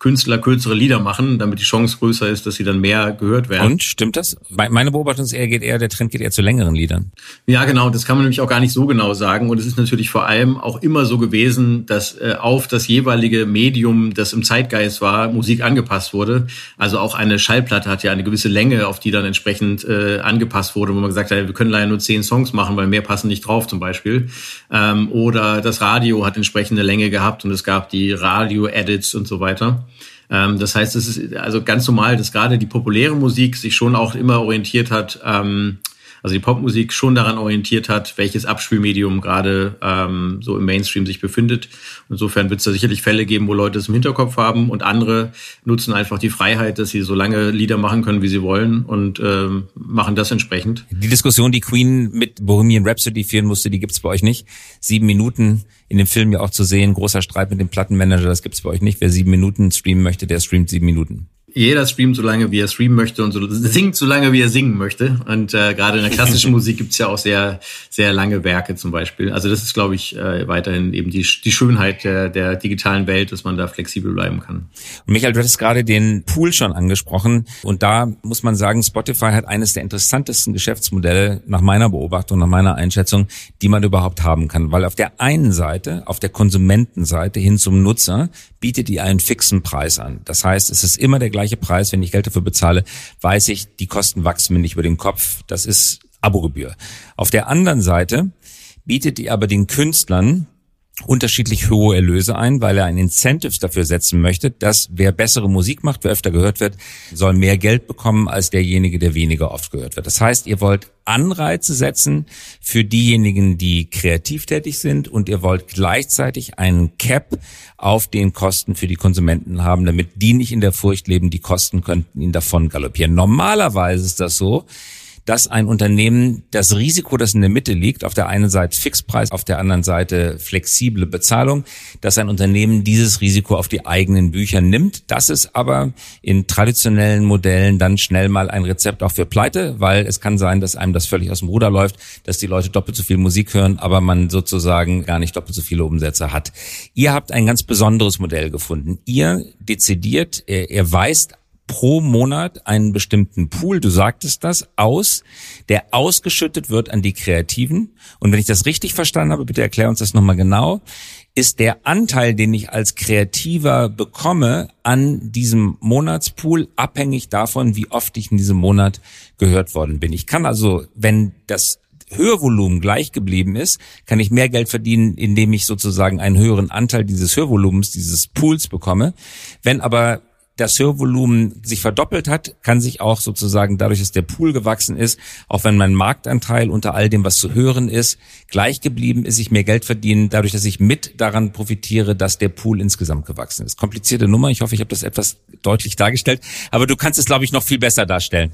Künstler kürzere Lieder machen, damit die Chance größer ist, dass sie dann mehr gehört werden. Und stimmt das? Meine Beobachtung ist eher, geht eher, der Trend geht eher zu längeren Liedern. Ja, genau. Das kann man nämlich auch gar nicht so genau sagen. Und es ist natürlich vor allem auch immer so gewesen, dass äh, auf das jeweilige Medium, das im Zeitgeist war, Musik angepasst wurde. Also auch eine Schallplatte hat ja eine gewisse Länge, auf die dann entsprechend äh, angepasst wurde, wo man gesagt hat, wir können leider nur zehn Songs machen, weil mehr passen nicht drauf zum Beispiel. Ähm, oder das Radio hat entsprechende Länge gehabt und es gab die Radio-Edits und so weiter. Ähm, das heißt, es ist also ganz normal, dass gerade die populäre Musik sich schon auch immer orientiert hat, ähm, also die Popmusik schon daran orientiert hat, welches Abspielmedium gerade ähm, so im Mainstream sich befindet. Insofern wird es da sicherlich Fälle geben, wo Leute es im Hinterkopf haben und andere nutzen einfach die Freiheit, dass sie so lange Lieder machen können, wie sie wollen und ähm, machen das entsprechend. Die Diskussion, die Queen mit Bohemian Rhapsody führen musste, die gibt's bei euch nicht. Sieben Minuten in dem Film ja auch zu sehen, großer Streit mit dem Plattenmanager, das gibt's bei euch nicht. Wer sieben Minuten streamen möchte, der streamt sieben Minuten jeder streamt so lange, wie er streamen möchte und so singt so lange, wie er singen möchte. Und äh, gerade in der klassischen Musik gibt's ja auch sehr, sehr lange Werke zum Beispiel. Also das ist, glaube ich, äh, weiterhin eben die, die Schönheit der, der digitalen Welt, dass man da flexibel bleiben kann. Und Michael, du hattest gerade den Pool schon angesprochen. Und da muss man sagen, Spotify hat eines der interessantesten Geschäftsmodelle nach meiner Beobachtung, nach meiner Einschätzung, die man überhaupt haben kann. Weil auf der einen Seite, auf der Konsumentenseite hin zum Nutzer, bietet ihr einen fixen Preis an. Das heißt, es ist immer der gleiche Preis. Wenn ich Geld dafür bezahle, weiß ich, die Kosten wachsen mir nicht über den Kopf. Das ist Abogebühr. Auf der anderen Seite bietet ihr aber den Künstlern unterschiedlich hohe Erlöse ein, weil er ein Incentives dafür setzen möchte, dass wer bessere Musik macht, wer öfter gehört wird, soll mehr Geld bekommen als derjenige, der weniger oft gehört wird. Das heißt, ihr wollt Anreize setzen für diejenigen, die kreativ tätig sind und ihr wollt gleichzeitig einen Cap auf den Kosten für die Konsumenten haben, damit die nicht in der Furcht leben, die Kosten könnten ihnen davon galoppieren. Normalerweise ist das so, dass ein Unternehmen das Risiko, das in der Mitte liegt, auf der einen Seite Fixpreis, auf der anderen Seite flexible Bezahlung, dass ein Unternehmen dieses Risiko auf die eigenen Bücher nimmt. Das ist aber in traditionellen Modellen dann schnell mal ein Rezept auch für Pleite, weil es kann sein, dass einem das völlig aus dem Ruder läuft, dass die Leute doppelt so viel Musik hören, aber man sozusagen gar nicht doppelt so viele Umsätze hat. Ihr habt ein ganz besonderes Modell gefunden. Ihr dezidiert, ihr weist pro Monat einen bestimmten Pool, du sagtest das, aus, der ausgeschüttet wird an die Kreativen. Und wenn ich das richtig verstanden habe, bitte erklär uns das nochmal genau, ist der Anteil, den ich als Kreativer bekomme an diesem Monatspool, abhängig davon, wie oft ich in diesem Monat gehört worden bin. Ich kann also, wenn das Hörvolumen gleich geblieben ist, kann ich mehr Geld verdienen, indem ich sozusagen einen höheren Anteil dieses Hörvolumens, dieses Pools bekomme. Wenn aber das Hörvolumen sich verdoppelt hat, kann sich auch sozusagen dadurch, dass der Pool gewachsen ist, auch wenn mein Marktanteil unter all dem, was zu hören ist, gleich geblieben ist, ich mehr Geld verdienen, dadurch, dass ich mit daran profitiere, dass der Pool insgesamt gewachsen ist. Komplizierte Nummer. Ich hoffe, ich habe das etwas deutlich dargestellt. Aber du kannst es, glaube ich, noch viel besser darstellen.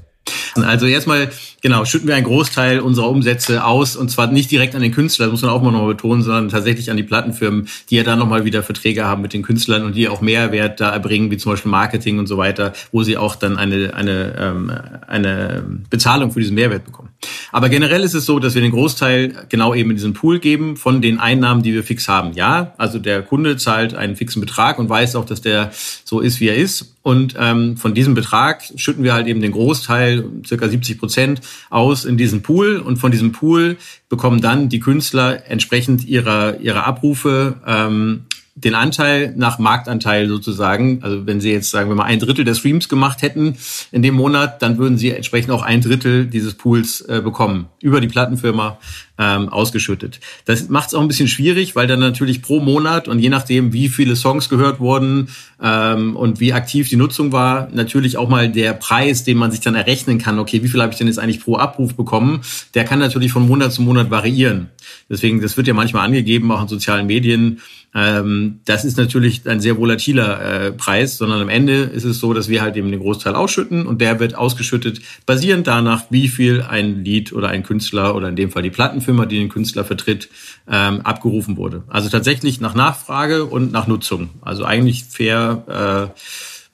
Also erstmal, genau, schütten wir einen Großteil unserer Umsätze aus und zwar nicht direkt an den Künstler, das muss man auch mal noch betonen, sondern tatsächlich an die Plattenfirmen, die ja dann nochmal wieder Verträge haben mit den Künstlern und die auch Mehrwert da erbringen, wie zum Beispiel Marketing und so weiter, wo sie auch dann eine, eine, ähm, eine Bezahlung für diesen Mehrwert bekommen. Aber generell ist es so, dass wir den Großteil genau eben in diesen Pool geben von den Einnahmen, die wir fix haben. Ja, also der Kunde zahlt einen fixen Betrag und weiß auch, dass der so ist, wie er ist. Und ähm, von diesem Betrag schütten wir halt eben den Großteil, circa 70 Prozent, aus in diesen Pool. Und von diesem Pool bekommen dann die Künstler entsprechend ihrer, ihrer Abrufe ähm, den Anteil nach Marktanteil sozusagen. Also wenn Sie jetzt sagen wir mal ein Drittel der Streams gemacht hätten in dem Monat, dann würden Sie entsprechend auch ein Drittel dieses Pools äh, bekommen über die Plattenfirma ähm, ausgeschüttet. Das macht es auch ein bisschen schwierig, weil dann natürlich pro Monat und je nachdem, wie viele Songs gehört wurden ähm, und wie aktiv die Nutzung war, natürlich auch mal der Preis, den man sich dann errechnen kann. Okay, wie viel habe ich denn jetzt eigentlich pro Abruf bekommen? Der kann natürlich von Monat zu Monat variieren. Deswegen, das wird ja manchmal angegeben, auch in sozialen Medien ähm, das ist natürlich ein sehr volatiler äh, Preis, sondern am Ende ist es so, dass wir halt eben den Großteil ausschütten und der wird ausgeschüttet basierend danach, wie viel ein Lied oder ein Künstler oder in dem Fall die Plattenfirma, die den Künstler vertritt, ähm, abgerufen wurde. Also tatsächlich nach Nachfrage und nach Nutzung. Also eigentlich fair. Äh,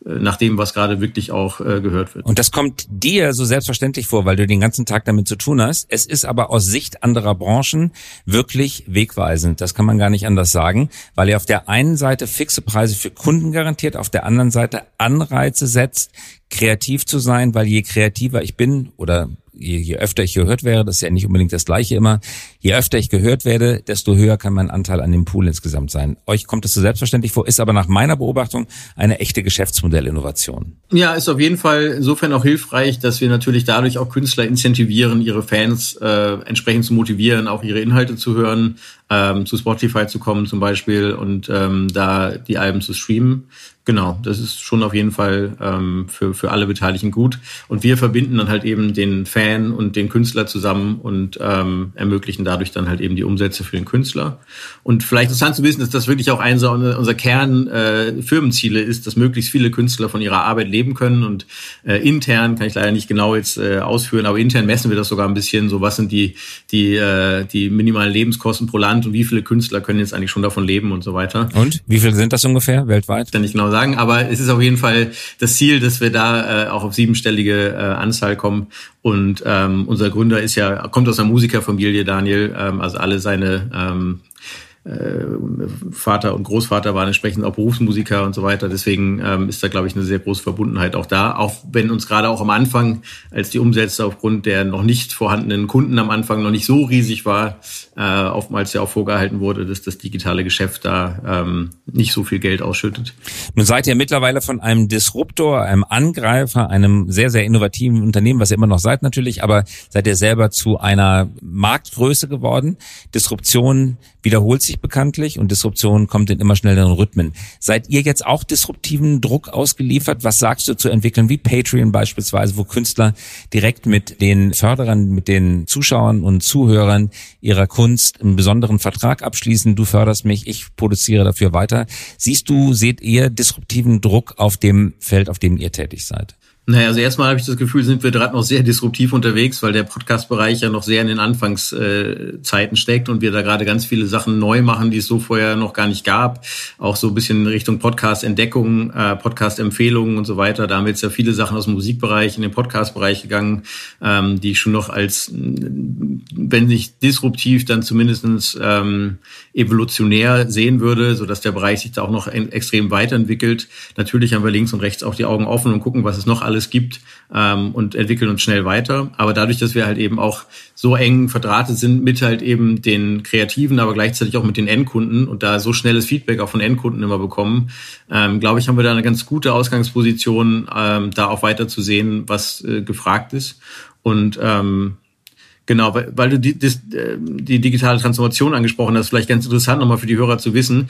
nach dem, was gerade wirklich auch äh, gehört wird. Und das kommt dir so selbstverständlich vor, weil du den ganzen Tag damit zu tun hast. Es ist aber aus Sicht anderer Branchen wirklich wegweisend. Das kann man gar nicht anders sagen, weil ihr auf der einen Seite fixe Preise für Kunden garantiert, auf der anderen Seite Anreize setzt, kreativ zu sein, weil je kreativer ich bin oder je, je öfter ich gehört wäre, das ist ja nicht unbedingt das gleiche immer, je öfter ich gehört werde, desto höher kann mein Anteil an dem Pool insgesamt sein. Euch kommt das so selbstverständlich vor, ist aber nach meiner Beobachtung eine echte Geschäftsmodellinnovation. Ja, ist auf jeden Fall insofern auch hilfreich, dass wir natürlich dadurch auch Künstler incentivieren, ihre Fans äh, entsprechend zu motivieren, auch ihre Inhalte zu hören, ähm, zu Spotify zu kommen zum Beispiel und ähm, da die Alben zu streamen. Genau, das ist schon auf jeden Fall ähm, für, für alle Beteiligten gut. Und wir verbinden dann halt eben den Fan und den Künstler zusammen und ähm, ermöglichen dadurch dann halt eben die Umsätze für den Künstler. Und vielleicht interessant zu wissen, dass das wirklich auch eines unserer Kern äh, ist, dass möglichst viele Künstler von ihrer Arbeit leben können. Und äh, intern kann ich leider nicht genau jetzt äh, ausführen, aber intern messen wir das sogar ein bisschen. So, was sind die, die, äh, die minimalen Lebenskosten pro Land und wie viele Künstler können jetzt eigentlich schon davon leben und so weiter. Und wie viele sind das ungefähr weltweit? Kann ich genau sagen, aber es ist auf jeden Fall das Ziel, dass wir da äh, auch auf siebenstellige äh, Anzahl kommen. Und ähm, unser Gründer ist ja, kommt aus einer Musikerfamilie, Daniel, ähm, also alle seine ähm, äh, Vater und Großvater waren entsprechend auch Berufsmusiker und so weiter. Deswegen ähm, ist da, glaube ich, eine sehr große Verbundenheit auch da. Auch wenn uns gerade auch am Anfang, als die Umsätze aufgrund der noch nicht vorhandenen Kunden am Anfang noch nicht so riesig war, äh, oftmals ja auch vorgehalten wurde, dass das digitale Geschäft da ähm, nicht so viel Geld ausschüttet. Nun seid ihr mittlerweile von einem Disruptor, einem Angreifer, einem sehr, sehr innovativen Unternehmen, was ihr immer noch seid natürlich, aber seid ihr selber zu einer Marktgröße geworden. Disruption wiederholt sich bekanntlich und Disruption kommt in immer schnelleren Rhythmen. Seid ihr jetzt auch disruptiven Druck ausgeliefert? Was sagst du zu entwickeln wie Patreon beispielsweise, wo Künstler direkt mit den Förderern, mit den Zuschauern und Zuhörern ihrer Kunst einen besonderen Vertrag abschließen? Du förderst mich, ich produziere dafür weiter. Siehst du, seht ihr disruptiven Druck auf dem Feld, auf dem ihr tätig seid? Naja, also erstmal habe ich das Gefühl, sind wir gerade noch sehr disruptiv unterwegs, weil der Podcast-Bereich ja noch sehr in den Anfangszeiten steckt und wir da gerade ganz viele Sachen neu machen, die es so vorher noch gar nicht gab. Auch so ein bisschen Richtung Podcast-Entdeckung, äh, Podcast-Empfehlungen und so weiter. Da haben wir jetzt ja viele Sachen aus dem Musikbereich in den Podcast-Bereich gegangen, ähm, die ich schon noch als, wenn nicht disruptiv, dann zumindestens ähm, evolutionär sehen würde, so dass der Bereich sich da auch noch extrem weiterentwickelt. Natürlich haben wir links und rechts auch die Augen offen und gucken, was es noch alles alles gibt ähm, und entwickeln uns schnell weiter. Aber dadurch, dass wir halt eben auch so eng verdrahtet sind mit halt eben den Kreativen, aber gleichzeitig auch mit den Endkunden und da so schnelles Feedback auch von Endkunden immer bekommen, ähm, glaube ich, haben wir da eine ganz gute Ausgangsposition, ähm, da auch weiter zu sehen, was äh, gefragt ist. Und ähm, Genau, weil, weil du die, das, äh, die digitale Transformation angesprochen hast, vielleicht ganz interessant nochmal für die Hörer zu wissen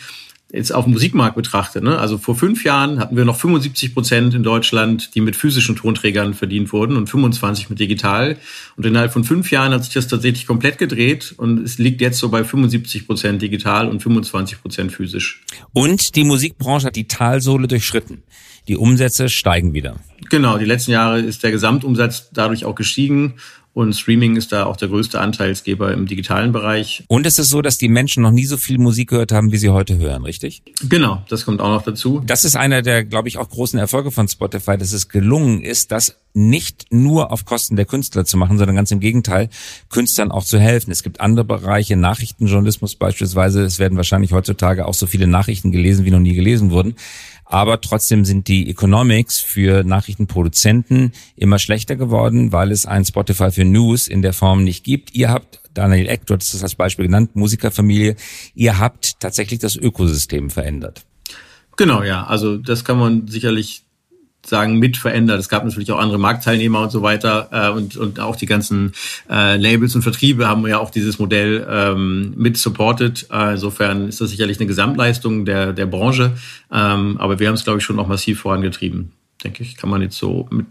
jetzt auf dem Musikmarkt betrachte, ne? also vor fünf Jahren hatten wir noch 75 Prozent in Deutschland, die mit physischen Tonträgern verdient wurden und 25 mit digital. Und innerhalb von fünf Jahren hat sich das tatsächlich komplett gedreht und es liegt jetzt so bei 75 Prozent digital und 25 Prozent physisch. Und die Musikbranche hat die Talsohle durchschritten. Die Umsätze steigen wieder. Genau, die letzten Jahre ist der Gesamtumsatz dadurch auch gestiegen Und Streaming ist da auch der größte Anteilsgeber im digitalen Bereich. Und es ist so, dass die Menschen noch nie so viel Musik gehört haben, wie sie heute hören, richtig? Genau, das kommt auch noch dazu. Das ist einer der, glaube ich, auch großen Erfolge von Spotify, dass es gelungen ist, das nicht nur auf Kosten der Künstler zu machen, sondern ganz im Gegenteil, Künstlern auch zu helfen. Es gibt andere Bereiche, Nachrichtenjournalismus beispielsweise. Es werden wahrscheinlich heutzutage auch so viele Nachrichten gelesen, wie noch nie gelesen wurden. Aber trotzdem sind die Economics für Nachrichtenproduzenten immer schlechter geworden, weil es ein Spotify für News in der Form nicht gibt. Ihr habt, Daniel Eck, du hast das als Beispiel genannt, Musikerfamilie, ihr habt tatsächlich das Ökosystem verändert. Genau, ja. Also das kann man sicherlich sagen, mit verändert. Es gab natürlich auch andere Marktteilnehmer und so weiter äh, und, und auch die ganzen äh, Labels und Vertriebe haben ja auch dieses Modell ähm, mit supported. Äh, insofern ist das sicherlich eine Gesamtleistung der, der Branche, ähm, aber wir haben es, glaube ich, schon noch massiv vorangetrieben. Denke ich, kann man jetzt so mit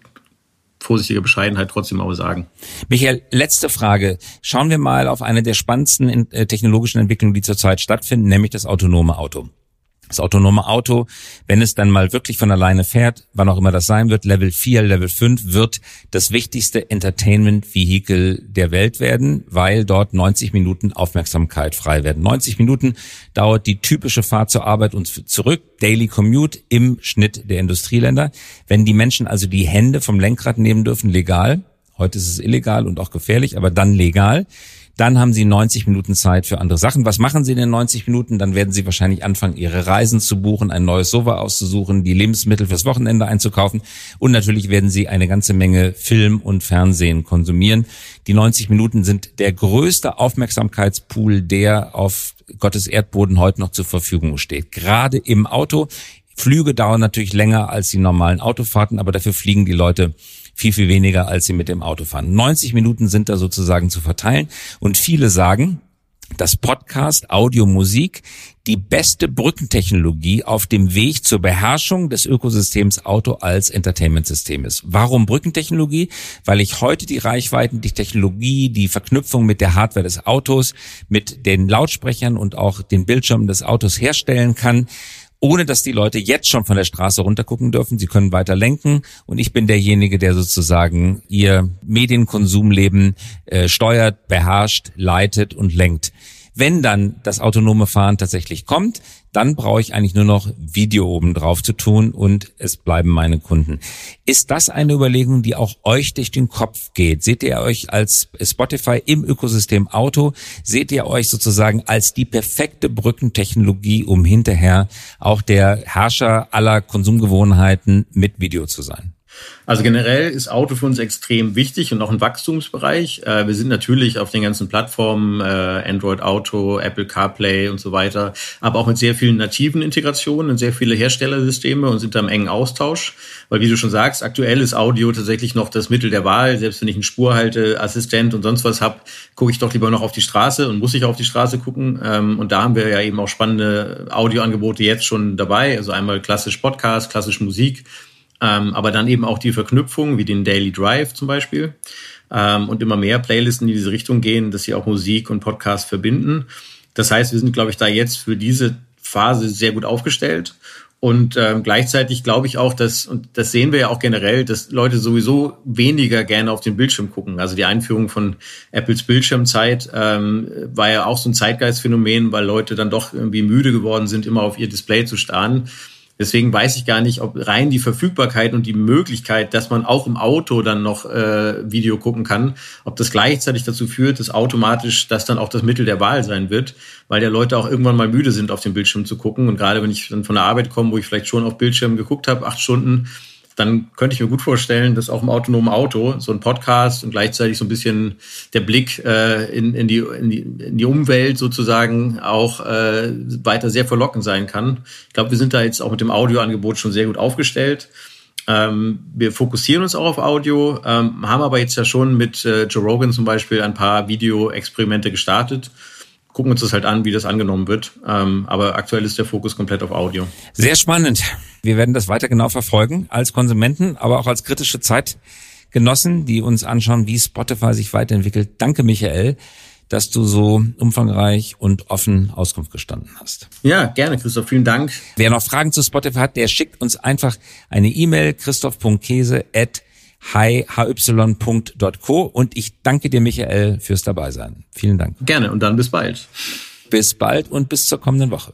vorsichtiger Bescheidenheit trotzdem auch sagen. Michael, letzte Frage. Schauen wir mal auf eine der spannendsten äh, technologischen Entwicklungen, die zurzeit stattfinden, nämlich das autonome Auto. Das autonome Auto, wenn es dann mal wirklich von alleine fährt, wann auch immer das sein wird, Level 4, Level 5, wird das wichtigste Entertainment-Vehikel der Welt werden, weil dort 90 Minuten Aufmerksamkeit frei werden. 90 Minuten dauert die typische Fahrt zur Arbeit und zurück, Daily Commute im Schnitt der Industrieländer. Wenn die Menschen also die Hände vom Lenkrad nehmen dürfen, legal, heute ist es illegal und auch gefährlich, aber dann legal, dann haben Sie 90 Minuten Zeit für andere Sachen. Was machen Sie in den 90 Minuten? Dann werden Sie wahrscheinlich anfangen, Ihre Reisen zu buchen, ein neues Sofa auszusuchen, die Lebensmittel fürs Wochenende einzukaufen. Und natürlich werden Sie eine ganze Menge Film und Fernsehen konsumieren. Die 90 Minuten sind der größte Aufmerksamkeitspool, der auf Gottes Erdboden heute noch zur Verfügung steht. Gerade im Auto. Flüge dauern natürlich länger als die normalen Autofahrten, aber dafür fliegen die Leute viel, viel weniger, als sie mit dem Auto fahren. 90 Minuten sind da sozusagen zu verteilen und viele sagen, dass Podcast, Audio, Musik die beste Brückentechnologie auf dem Weg zur Beherrschung des Ökosystems Auto als Entertainment-System ist. Warum Brückentechnologie? Weil ich heute die Reichweiten, die Technologie, die Verknüpfung mit der Hardware des Autos, mit den Lautsprechern und auch den Bildschirmen des Autos herstellen kann ohne dass die Leute jetzt schon von der Straße runtergucken dürfen. Sie können weiter lenken und ich bin derjenige, der sozusagen ihr Medienkonsumleben äh, steuert, beherrscht, leitet und lenkt. Wenn dann das autonome Fahren tatsächlich kommt, dann brauche ich eigentlich nur noch Video oben drauf zu tun und es bleiben meine Kunden. Ist das eine Überlegung, die auch euch durch den Kopf geht? Seht ihr euch als Spotify im Ökosystem Auto? Seht ihr euch sozusagen als die perfekte Brückentechnologie, um hinterher auch der Herrscher aller Konsumgewohnheiten mit Video zu sein? Also generell ist Auto für uns extrem wichtig und auch ein Wachstumsbereich. Äh, wir sind natürlich auf den ganzen Plattformen, äh, Android Auto, Apple CarPlay und so weiter, aber auch mit sehr vielen nativen Integrationen und sehr viele Herstellersysteme und sind da im engen Austausch. Weil wie du schon sagst, aktuell ist Audio tatsächlich noch das Mittel der Wahl. Selbst wenn ich einen Spurhalteassistent und sonst was habe, gucke ich doch lieber noch auf die Straße und muss ich auf die Straße gucken. Ähm, und da haben wir ja eben auch spannende Audioangebote jetzt schon dabei. Also einmal klassisch Podcast, klassisch Musik ähm, aber dann eben auch die Verknüpfung, wie den Daily Drive zum Beispiel. Ähm, und immer mehr Playlisten, die in diese Richtung gehen, dass sie auch Musik und Podcast verbinden. Das heißt, wir sind, glaube ich, da jetzt für diese Phase sehr gut aufgestellt. Und ähm, gleichzeitig glaube ich auch, dass, und das sehen wir ja auch generell, dass Leute sowieso weniger gerne auf den Bildschirm gucken. Also die Einführung von Apples Bildschirmzeit ähm, war ja auch so ein Zeitgeistphänomen, weil Leute dann doch irgendwie müde geworden sind, immer auf ihr Display zu starren. Deswegen weiß ich gar nicht, ob rein die Verfügbarkeit und die Möglichkeit, dass man auch im Auto dann noch äh, Video gucken kann, ob das gleichzeitig dazu führt, dass automatisch das dann auch das Mittel der Wahl sein wird, weil der Leute auch irgendwann mal müde sind, auf den Bildschirm zu gucken. Und gerade wenn ich dann von der Arbeit komme, wo ich vielleicht schon auf Bildschirm geguckt habe, acht Stunden, dann könnte ich mir gut vorstellen, dass auch im autonomen Auto so ein Podcast und gleichzeitig so ein bisschen der Blick äh, in, in, die, in, die, in die Umwelt sozusagen auch äh, weiter sehr verlockend sein kann. Ich glaube, wir sind da jetzt auch mit dem Audioangebot schon sehr gut aufgestellt. Ähm, wir fokussieren uns auch auf Audio, ähm, haben aber jetzt ja schon mit äh, Joe Rogan zum Beispiel ein paar Video-Experimente gestartet gucken uns das halt an, wie das angenommen wird. Ähm, aber aktuell ist der Fokus komplett auf Audio. Sehr spannend. Wir werden das weiter genau verfolgen als Konsumenten, aber auch als kritische Zeitgenossen, die uns anschauen, wie Spotify sich weiterentwickelt. Danke, Michael dass du so umfangreich und offen Auskunft gestanden hast. Ja, gerne, Christoph. Vielen Dank. Wer noch Fragen zu Spotify hat, der schickt uns einfach eine E-Mail, christoph.käse at hy.co und ich danke dir, Michael, fürs Dabeisein. Vielen Dank. Gerne und dann bis bald. Bis bald und bis zur kommenden Woche.